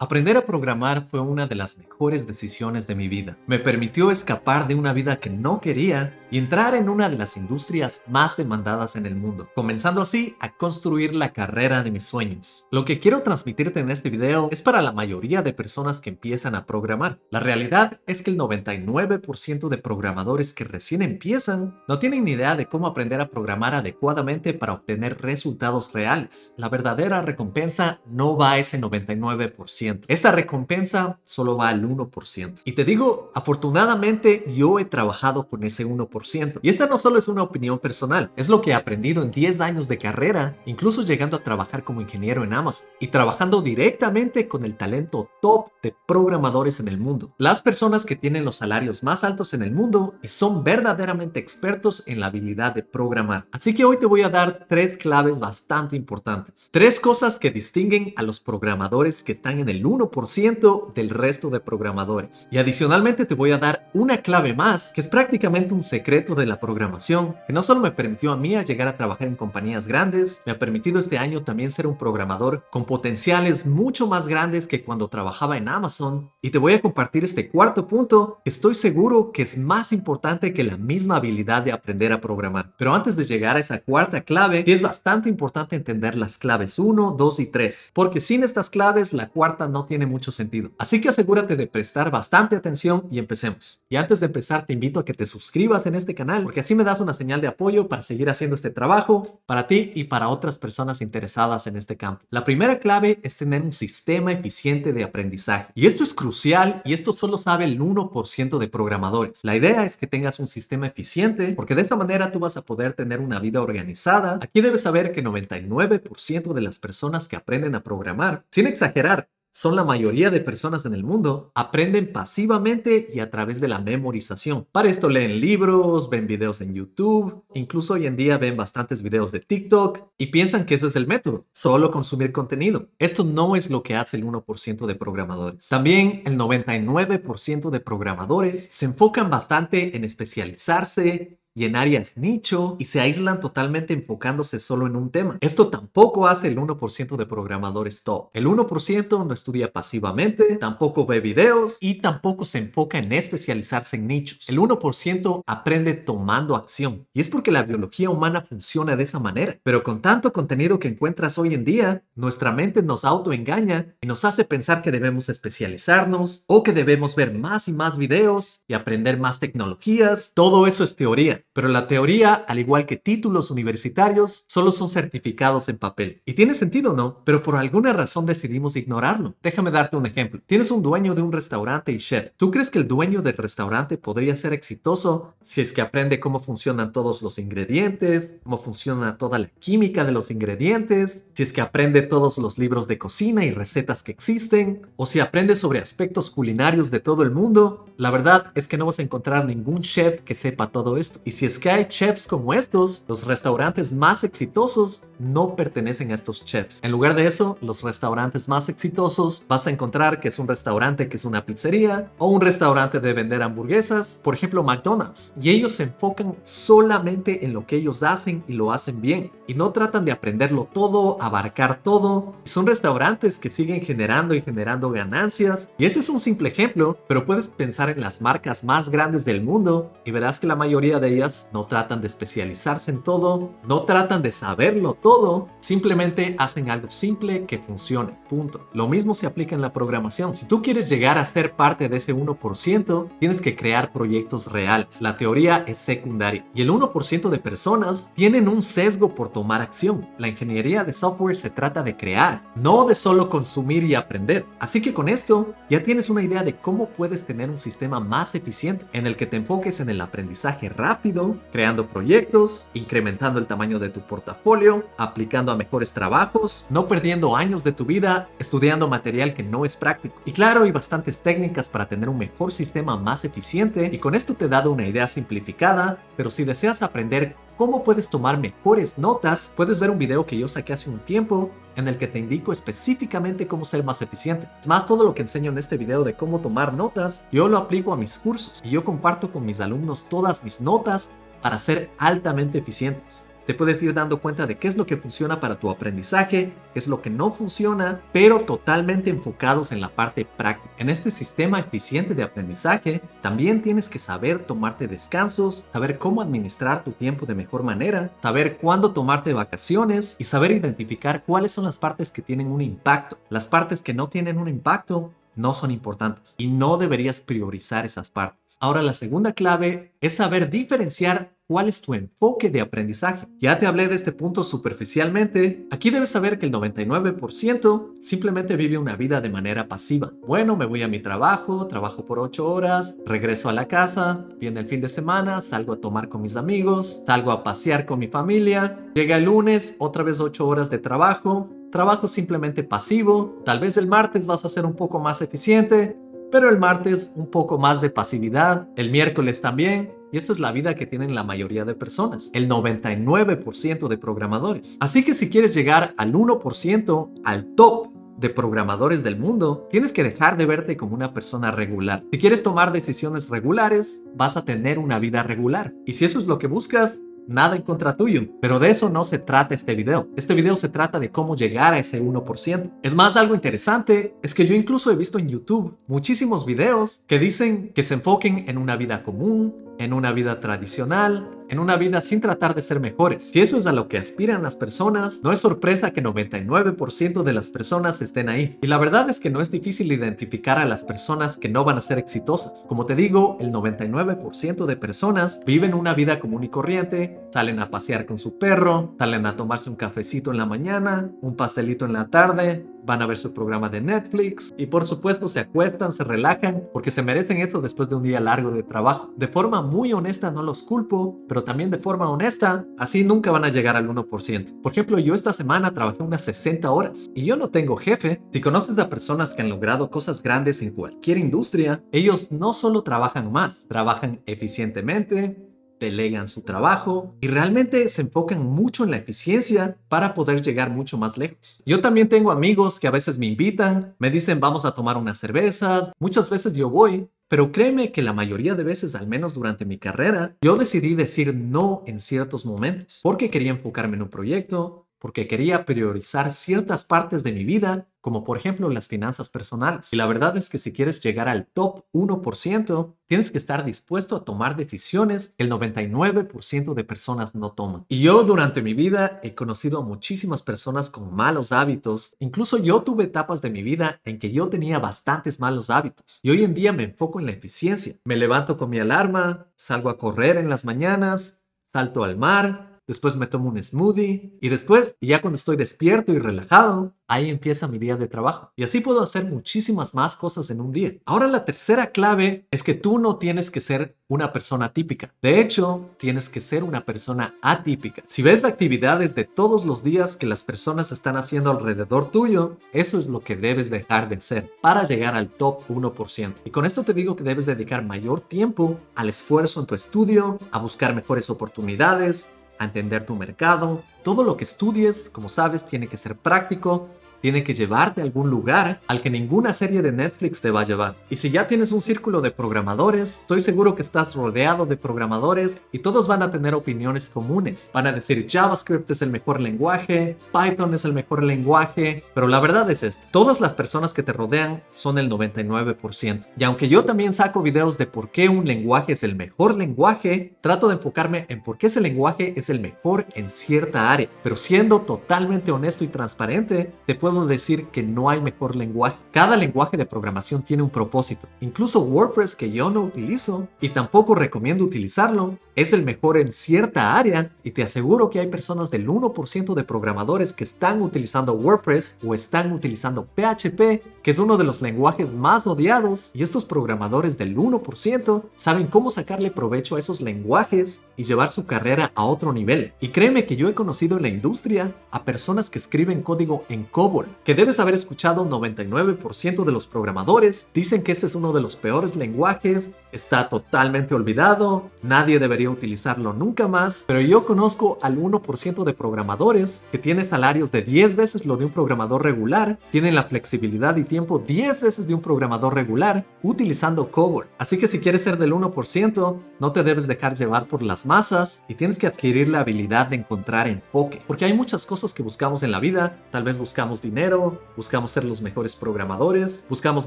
Aprender a programar fue una de las mejores decisiones de mi vida. Me permitió escapar de una vida que no quería y entrar en una de las industrias más demandadas en el mundo, comenzando así a construir la carrera de mis sueños. Lo que quiero transmitirte en este video es para la mayoría de personas que empiezan a programar. La realidad es que el 99% de programadores que recién empiezan no tienen ni idea de cómo aprender a programar adecuadamente para obtener resultados reales. La verdadera recompensa no va a ese 99%. Esa recompensa solo va al 1%. Y te digo, afortunadamente yo he trabajado con ese 1%. Y esta no solo es una opinión personal, es lo que he aprendido en 10 años de carrera, incluso llegando a trabajar como ingeniero en Amazon y trabajando directamente con el talento top de programadores en el mundo. Las personas que tienen los salarios más altos en el mundo y son verdaderamente expertos en la habilidad de programar. Así que hoy te voy a dar tres claves bastante importantes. Tres cosas que distinguen a los programadores que están en el 1% del resto de programadores. Y adicionalmente te voy a dar una clave más, que es prácticamente un secreto de la programación, que no solo me permitió a mí llegar a trabajar en compañías grandes, me ha permitido este año también ser un programador con potenciales mucho más grandes que cuando trabajaba en Amazon. Y te voy a compartir este cuarto punto, que estoy seguro que es más importante que la misma habilidad de aprender a programar. Pero antes de llegar a esa cuarta clave, sí es bastante importante entender las claves 1, 2 y 3, porque sin estas claves la cuarta no tiene mucho sentido. Así que asegúrate de prestar bastante atención y empecemos. Y antes de empezar te invito a que te suscribas en este canal porque así me das una señal de apoyo para seguir haciendo este trabajo para ti y para otras personas interesadas en este campo. La primera clave es tener un sistema eficiente de aprendizaje. Y esto es crucial y esto solo sabe el 1% de programadores. La idea es que tengas un sistema eficiente porque de esa manera tú vas a poder tener una vida organizada. Aquí debes saber que 99% de las personas que aprenden a programar, sin exagerar, son la mayoría de personas en el mundo, aprenden pasivamente y a través de la memorización. Para esto leen libros, ven videos en YouTube, incluso hoy en día ven bastantes videos de TikTok y piensan que ese es el método, solo consumir contenido. Esto no es lo que hace el 1% de programadores. También el 99% de programadores se enfocan bastante en especializarse y en áreas nicho y se aíslan totalmente enfocándose solo en un tema. Esto tampoco hace el 1% de programadores top. El 1% no estudia pasivamente, tampoco ve videos y tampoco se enfoca en especializarse en nichos. El 1% aprende tomando acción y es porque la biología humana funciona de esa manera. Pero con tanto contenido que encuentras hoy en día, nuestra mente nos autoengaña y nos hace pensar que debemos especializarnos o que debemos ver más y más videos y aprender más tecnologías. Todo eso es teoría pero la teoría, al igual que títulos universitarios, solo son certificados en papel. Y tiene sentido, ¿no? Pero por alguna razón decidimos ignorarlo. Déjame darte un ejemplo. Tienes un dueño de un restaurante y chef. ¿Tú crees que el dueño del restaurante podría ser exitoso si es que aprende cómo funcionan todos los ingredientes, cómo funciona toda la química de los ingredientes, si es que aprende todos los libros de cocina y recetas que existen, o si aprende sobre aspectos culinarios de todo el mundo? La verdad es que no vas a encontrar ningún chef que sepa todo esto. Y si es que hay chefs como estos, los restaurantes más exitosos no pertenecen a estos chefs. En lugar de eso, los restaurantes más exitosos vas a encontrar que es un restaurante que es una pizzería o un restaurante de vender hamburguesas, por ejemplo McDonald's. Y ellos se enfocan solamente en lo que ellos hacen y lo hacen bien. Y no tratan de aprenderlo todo, abarcar todo. Son restaurantes que siguen generando y generando ganancias. Y ese es un simple ejemplo, pero puedes pensar en las marcas más grandes del mundo y verás que la mayoría de ellas no tratan de especializarse en todo, no tratan de saberlo todo simplemente hacen algo simple que funcione. Punto. Lo mismo se aplica en la programación. Si tú quieres llegar a ser parte de ese 1%, tienes que crear proyectos reales. La teoría es secundaria. Y el 1% de personas tienen un sesgo por tomar acción. La ingeniería de software se trata de crear, no de solo consumir y aprender. Así que con esto ya tienes una idea de cómo puedes tener un sistema más eficiente en el que te enfoques en el aprendizaje rápido, creando proyectos, incrementando el tamaño de tu portafolio, aplicando a mejores trabajos, no perdiendo años de tu vida estudiando material que no es práctico. Y claro, hay bastantes técnicas para tener un mejor sistema más eficiente y con esto te he dado una idea simplificada, pero si deseas aprender cómo puedes tomar mejores notas, puedes ver un video que yo saqué hace un tiempo en el que te indico específicamente cómo ser más eficiente. Es más, todo lo que enseño en este video de cómo tomar notas, yo lo aplico a mis cursos y yo comparto con mis alumnos todas mis notas para ser altamente eficientes. Te puedes ir dando cuenta de qué es lo que funciona para tu aprendizaje, qué es lo que no funciona, pero totalmente enfocados en la parte práctica. En este sistema eficiente de aprendizaje, también tienes que saber tomarte descansos, saber cómo administrar tu tiempo de mejor manera, saber cuándo tomarte vacaciones y saber identificar cuáles son las partes que tienen un impacto. Las partes que no tienen un impacto no son importantes y no deberías priorizar esas partes. Ahora la segunda clave es saber diferenciar cuál es tu enfoque de aprendizaje. Ya te hablé de este punto superficialmente. Aquí debes saber que el 99% simplemente vive una vida de manera pasiva. Bueno, me voy a mi trabajo, trabajo por 8 horas, regreso a la casa, viene el fin de semana, salgo a tomar con mis amigos, salgo a pasear con mi familia, llega el lunes, otra vez 8 horas de trabajo, trabajo simplemente pasivo, tal vez el martes vas a ser un poco más eficiente, pero el martes un poco más de pasividad, el miércoles también, y esta es la vida que tienen la mayoría de personas, el 99% de programadores. Así que si quieres llegar al 1%, al top de programadores del mundo, tienes que dejar de verte como una persona regular. Si quieres tomar decisiones regulares, vas a tener una vida regular. Y si eso es lo que buscas, nada en contra tuyo. Pero de eso no se trata este video. Este video se trata de cómo llegar a ese 1%. Es más, algo interesante es que yo incluso he visto en YouTube muchísimos videos que dicen que se enfoquen en una vida común, en una vida tradicional, en una vida sin tratar de ser mejores. Si eso es a lo que aspiran las personas, no es sorpresa que 99% de las personas estén ahí. Y la verdad es que no es difícil identificar a las personas que no van a ser exitosas. Como te digo, el 99% de personas viven una vida común y corriente, salen a pasear con su perro, salen a tomarse un cafecito en la mañana, un pastelito en la tarde, van a ver su programa de Netflix y por supuesto se acuestan, se relajan porque se merecen eso después de un día largo de trabajo. De forma muy honesta no los culpo, pero también de forma honesta, así nunca van a llegar al 1%. Por ejemplo, yo esta semana trabajé unas 60 horas y yo no tengo jefe. Si conoces a personas que han logrado cosas grandes en cualquier industria, ellos no solo trabajan más, trabajan eficientemente, delegan su trabajo y realmente se enfocan mucho en la eficiencia para poder llegar mucho más lejos. Yo también tengo amigos que a veces me invitan, me dicen vamos a tomar unas cervezas, muchas veces yo voy, pero créeme que la mayoría de veces, al menos durante mi carrera, yo decidí decir no en ciertos momentos porque quería enfocarme en un proyecto, porque quería priorizar ciertas partes de mi vida, como por ejemplo las finanzas personales. Y la verdad es que si quieres llegar al top 1%, tienes que estar dispuesto a tomar decisiones que el 99% de personas no toman. Y yo durante mi vida he conocido a muchísimas personas con malos hábitos. Incluso yo tuve etapas de mi vida en que yo tenía bastantes malos hábitos. Y hoy en día me enfoco en la eficiencia. Me levanto con mi alarma, salgo a correr en las mañanas, salto al mar, después me tomo un smoothie y después, ya cuando estoy despierto y relajado, ahí empieza mi día de trabajo. Y así puedo hacer muchísimas más cosas en un día. Ahora la tercera clave es que tú no tienes que ser una persona típica. De hecho, tienes que ser una persona atípica. Si ves actividades de todos los días que las personas están haciendo alrededor tuyo, eso es lo que debes dejar de hacer para llegar al top 1%. Y con esto te digo que debes dedicar mayor tiempo al esfuerzo en tu estudio, a buscar mejores oportunidades, a entender tu mercado. Todo lo que estudies, como sabes, tiene que ser práctico tiene que llevarte a algún lugar al que ninguna serie de Netflix te va a llevar. Y si ya tienes un círculo de programadores, estoy seguro que estás rodeado de programadores y todos van a tener opiniones comunes. Van a decir JavaScript es el mejor lenguaje, Python es el mejor lenguaje, pero la verdad es esta, todas las personas que te rodean son el 99%. Y aunque yo también saco videos de por qué un lenguaje es el mejor lenguaje, trato de enfocarme en por qué ese lenguaje es el mejor en cierta área. Pero siendo totalmente honesto y transparente, te puedo decir que no hay mejor lenguaje. Cada lenguaje de programación tiene un propósito. Incluso WordPress, que yo no utilizo y tampoco recomiendo utilizarlo, es el mejor en cierta área y te aseguro que hay personas del 1% de programadores que están utilizando WordPress o están utilizando PHP, que es uno de los lenguajes más odiados, y estos programadores del 1% saben cómo sacarle provecho a esos lenguajes y llevar su carrera a otro nivel. Y créeme que yo he conocido en la industria a personas que escriben código en COBOL que debes haber escuchado 99% de los programadores dicen que este es uno de los peores lenguajes, está totalmente olvidado, nadie debería utilizarlo nunca más, pero yo conozco al 1% de programadores que tiene salarios de 10 veces lo de un programador regular, tienen la flexibilidad y tiempo 10 veces de un programador regular utilizando COBOL. Así que si quieres ser del 1%, no te debes dejar llevar por las masas y tienes que adquirir la habilidad de encontrar enfoque, porque hay muchas cosas que buscamos en la vida, tal vez buscamos dinero, buscamos ser los mejores programadores, buscamos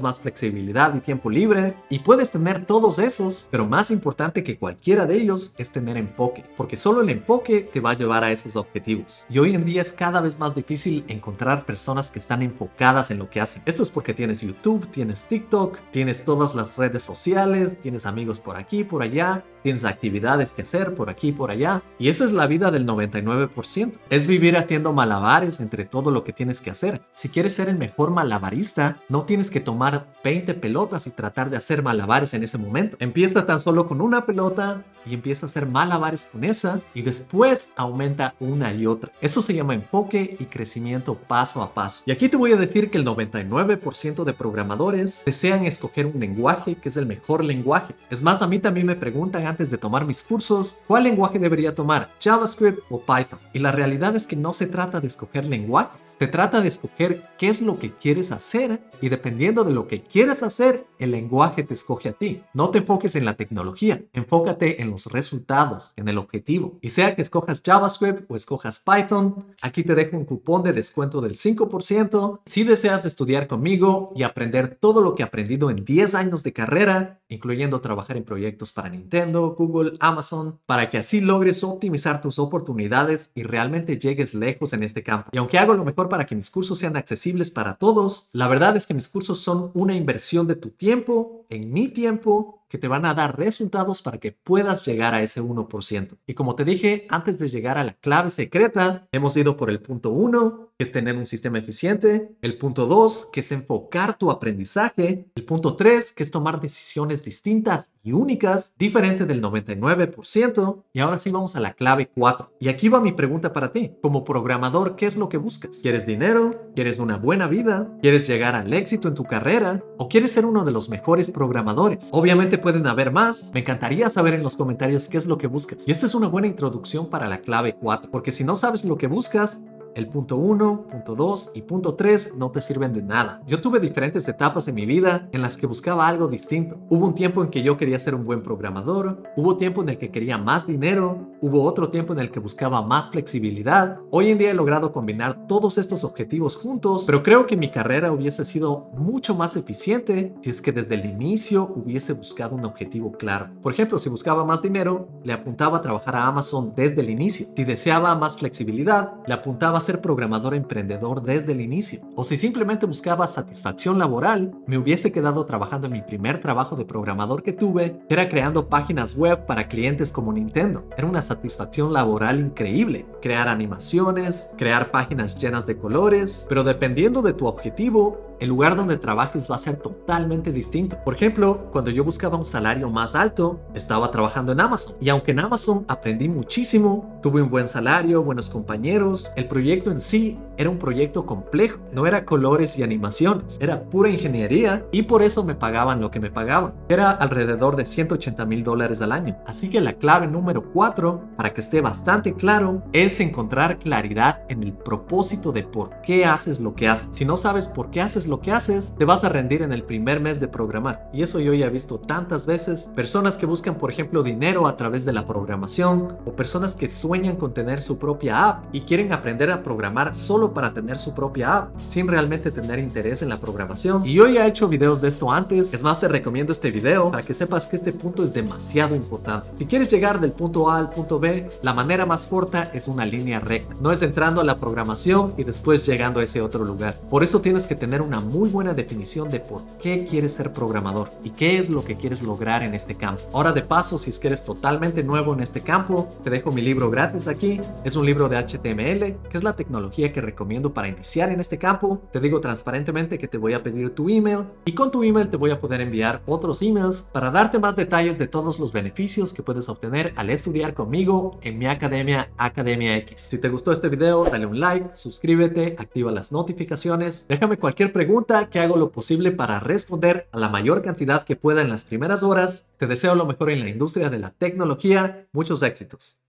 más flexibilidad y tiempo libre, y puedes tener todos esos, pero más importante que cualquiera de ellos es tener enfoque, porque solo el enfoque te va a llevar a esos objetivos. Y hoy en día es cada vez más difícil encontrar personas que están enfocadas en lo que hacen. Esto es porque tienes YouTube, tienes TikTok, tienes todas las redes sociales, tienes amigos por aquí, por allá, tienes actividades que hacer por aquí por allá. Y esa es la vida del 99%. Es vivir haciendo malabares entre todo lo que tienes que hacer. Si quieres ser el mejor malabarista, no tienes que tomar 20 pelotas y tratar de hacer malabares en ese momento. Empieza tan solo con una pelota y empieza a hacer malabares con esa y después aumenta una y otra. Eso se llama enfoque y crecimiento paso a paso. Y aquí te voy a decir que el 99% de programadores desean escoger un lenguaje que es el mejor lenguaje. Es más, a mí también me preguntan antes de tomar mis cursos cuál lenguaje debería tomar, JavaScript o Python. Y la realidad es que no se trata de escoger lenguajes, se trata de escoger qué es lo que quieres hacer y dependiendo de lo que quieres hacer, el lenguaje te escoge a ti. No te enfoques en la tecnología, enfócate en los resultados, en el objetivo. Y sea que escojas JavaScript o escojas Python, aquí te dejo un cupón de descuento del 5% si deseas estudiar conmigo y aprender todo lo que he aprendido en 10 años de carrera, incluyendo trabajar en proyectos para Nintendo, Google, Amazon, para que así logres optimizar tus oportunidades y realmente llegues lejos en este campo. Y aunque hago lo mejor para que mis cursos sean accesibles para todos, la verdad es que mis cursos son una inversión de tu tiempo, en mi tiempo que te van a dar resultados para que puedas llegar a ese 1%. Y como te dije, antes de llegar a la clave secreta, hemos ido por el punto 1, que es tener un sistema eficiente, el punto 2, que es enfocar tu aprendizaje, el punto 3, que es tomar decisiones distintas y únicas, diferente del 99%, y ahora sí vamos a la clave 4. Y aquí va mi pregunta para ti. Como programador, ¿qué es lo que buscas? ¿Quieres dinero? ¿Quieres una buena vida? ¿Quieres llegar al éxito en tu carrera? ¿O quieres ser uno de los mejores programadores? Obviamente pueden haber más. Me encantaría saber en los comentarios qué es lo que buscas. Y esta es una buena introducción para la clave 4, porque si no sabes lo que buscas, el punto 1, punto 2 y punto 3 no te sirven de nada. Yo tuve diferentes etapas en mi vida en las que buscaba algo distinto. Hubo un tiempo en que yo quería ser un buen programador, hubo tiempo en el que quería más dinero, hubo otro tiempo en el que buscaba más flexibilidad. Hoy en día he logrado combinar todos estos objetivos juntos, pero creo que mi carrera hubiese sido mucho más eficiente si es que desde el inicio hubiese buscado un objetivo claro. Por ejemplo, si buscaba más dinero, le apuntaba a trabajar a Amazon desde el inicio. Si deseaba más flexibilidad, le apuntaba ser programador emprendedor desde el inicio. O si simplemente buscaba satisfacción laboral, me hubiese quedado trabajando en mi primer trabajo de programador que tuve, era creando páginas web para clientes como Nintendo. Era una satisfacción laboral increíble. Crear animaciones, crear páginas llenas de colores, pero dependiendo de tu objetivo, el lugar donde trabajes va a ser totalmente distinto. Por ejemplo, cuando yo buscaba un salario más alto, estaba trabajando en Amazon. Y aunque en Amazon aprendí muchísimo, tuve un buen salario, buenos compañeros, el proyecto en sí era un proyecto complejo. No era colores y animaciones, era pura ingeniería y por eso me pagaban lo que me pagaban. Era alrededor de 180 mil dólares al año. Así que la clave número 4, para que esté bastante claro, es encontrar claridad en el propósito de por qué haces lo que haces. Si no sabes por qué haces lo lo que haces, te vas a rendir en el primer mes de programar. Y eso yo ya he visto tantas veces. Personas que buscan, por ejemplo, dinero a través de la programación o personas que sueñan con tener su propia app y quieren aprender a programar solo para tener su propia app sin realmente tener interés en la programación. Y yo ya he hecho videos de esto antes. Es más, te recomiendo este video para que sepas que este punto es demasiado importante. Si quieres llegar del punto A al punto B, la manera más corta es una línea recta. No es entrando a la programación y después llegando a ese otro lugar. Por eso tienes que tener una muy buena definición de por qué quieres ser programador y qué es lo que quieres lograr en este campo. Ahora de paso, si es que eres totalmente nuevo en este campo, te dejo mi libro gratis aquí. Es un libro de HTML, que es la tecnología que recomiendo para iniciar en este campo. Te digo transparentemente que te voy a pedir tu email y con tu email te voy a poder enviar otros emails para darte más detalles de todos los beneficios que puedes obtener al estudiar conmigo en mi academia Academia X. Si te gustó este video, dale un like, suscríbete, activa las notificaciones, déjame cualquier pregunta pregunta que hago lo posible para responder a la mayor cantidad que pueda en las primeras horas. Te deseo lo mejor en la industria de la tecnología. Muchos éxitos.